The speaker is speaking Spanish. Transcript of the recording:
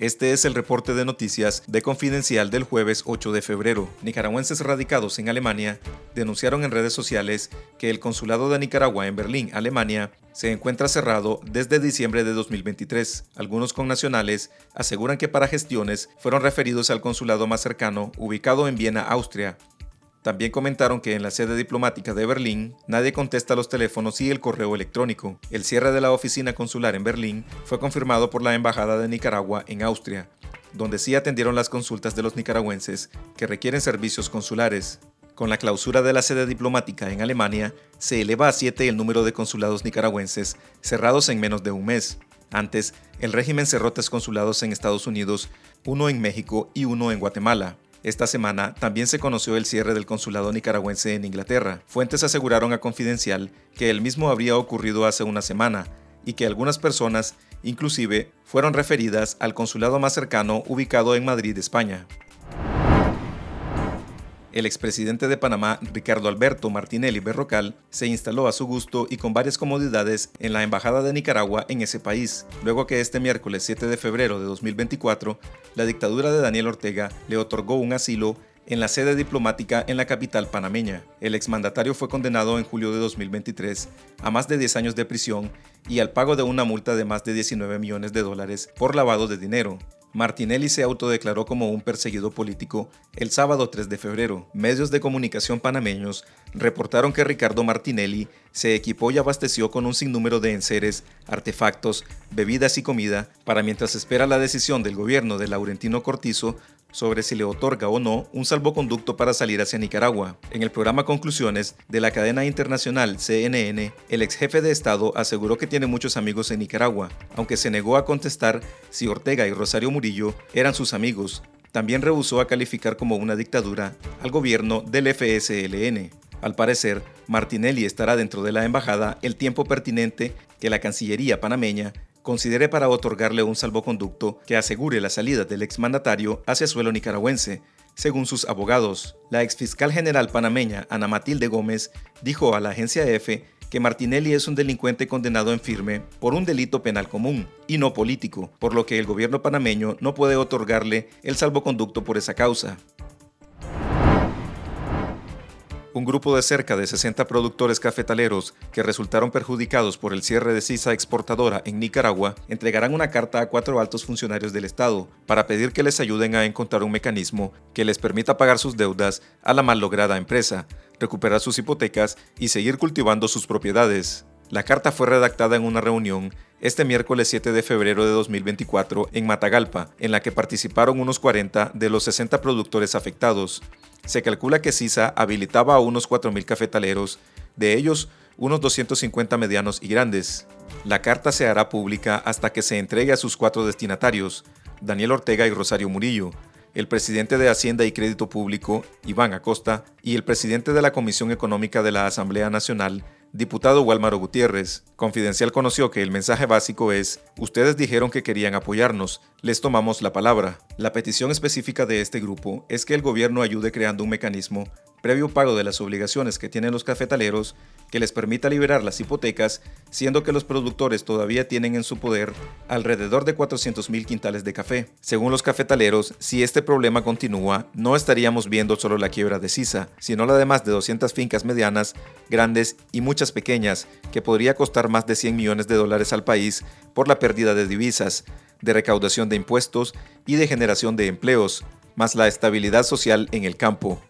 Este es el reporte de noticias de Confidencial del jueves 8 de febrero. Nicaragüenses radicados en Alemania denunciaron en redes sociales que el consulado de Nicaragua en Berlín, Alemania, se encuentra cerrado desde diciembre de 2023. Algunos connacionales aseguran que para gestiones fueron referidos al consulado más cercano, ubicado en Viena, Austria, también comentaron que en la sede diplomática de Berlín nadie contesta los teléfonos y el correo electrónico. El cierre de la oficina consular en Berlín fue confirmado por la Embajada de Nicaragua en Austria, donde sí atendieron las consultas de los nicaragüenses que requieren servicios consulares. Con la clausura de la sede diplomática en Alemania, se eleva a siete el número de consulados nicaragüenses cerrados en menos de un mes. Antes, el régimen cerró tres consulados en Estados Unidos, uno en México y uno en Guatemala. Esta semana también se conoció el cierre del consulado nicaragüense en Inglaterra. Fuentes aseguraron a Confidencial que el mismo habría ocurrido hace una semana y que algunas personas, inclusive, fueron referidas al consulado más cercano ubicado en Madrid, España. El expresidente de Panamá, Ricardo Alberto Martinelli Berrocal, se instaló a su gusto y con varias comodidades en la Embajada de Nicaragua en ese país, luego que este miércoles 7 de febrero de 2024, la dictadura de Daniel Ortega le otorgó un asilo en la sede diplomática en la capital panameña. El exmandatario fue condenado en julio de 2023 a más de 10 años de prisión y al pago de una multa de más de 19 millones de dólares por lavado de dinero. Martinelli se autodeclaró como un perseguido político el sábado 3 de febrero. Medios de comunicación panameños reportaron que Ricardo Martinelli se equipó y abasteció con un sinnúmero de enseres, artefactos, bebidas y comida para mientras espera la decisión del gobierno de Laurentino Cortizo sobre si le otorga o no un salvoconducto para salir hacia Nicaragua. En el programa Conclusiones de la cadena internacional CNN, el ex jefe de Estado aseguró que tiene muchos amigos en Nicaragua, aunque se negó a contestar si Ortega y Rosario Murillo eran sus amigos. También rehusó a calificar como una dictadura al gobierno del FSLN. Al parecer, Martinelli estará dentro de la embajada el tiempo pertinente que la Cancillería panameña considere para otorgarle un salvoconducto que asegure la salida del exmandatario hacia suelo nicaragüense, según sus abogados. La exfiscal general panameña Ana Matilde Gómez dijo a la agencia EFE que Martinelli es un delincuente condenado en firme por un delito penal común y no político, por lo que el gobierno panameño no puede otorgarle el salvoconducto por esa causa. Un grupo de cerca de 60 productores cafetaleros que resultaron perjudicados por el cierre de CISA exportadora en Nicaragua entregarán una carta a cuatro altos funcionarios del Estado para pedir que les ayuden a encontrar un mecanismo que les permita pagar sus deudas a la mal lograda empresa, recuperar sus hipotecas y seguir cultivando sus propiedades. La carta fue redactada en una reunión este miércoles 7 de febrero de 2024 en Matagalpa, en la que participaron unos 40 de los 60 productores afectados. Se calcula que CISA habilitaba a unos 4.000 cafetaleros, de ellos unos 250 medianos y grandes. La carta se hará pública hasta que se entregue a sus cuatro destinatarios, Daniel Ortega y Rosario Murillo, el presidente de Hacienda y Crédito Público, Iván Acosta, y el presidente de la Comisión Económica de la Asamblea Nacional, diputado Walmaro Gutiérrez. Confidencial conoció que el mensaje básico es, ustedes dijeron que querían apoyarnos, les tomamos la palabra. La petición específica de este grupo es que el gobierno ayude creando un mecanismo previo pago de las obligaciones que tienen los cafetaleros que les permita liberar las hipotecas, siendo que los productores todavía tienen en su poder alrededor de 400.000 quintales de café. Según los cafetaleros, si este problema continúa, no estaríamos viendo solo la quiebra de Sisa, sino la de más de 200 fincas medianas, grandes y muchas pequeñas, que podría costar más de 100 millones de dólares al país por la pérdida de divisas, de recaudación de impuestos y de generación de empleos, más la estabilidad social en el campo.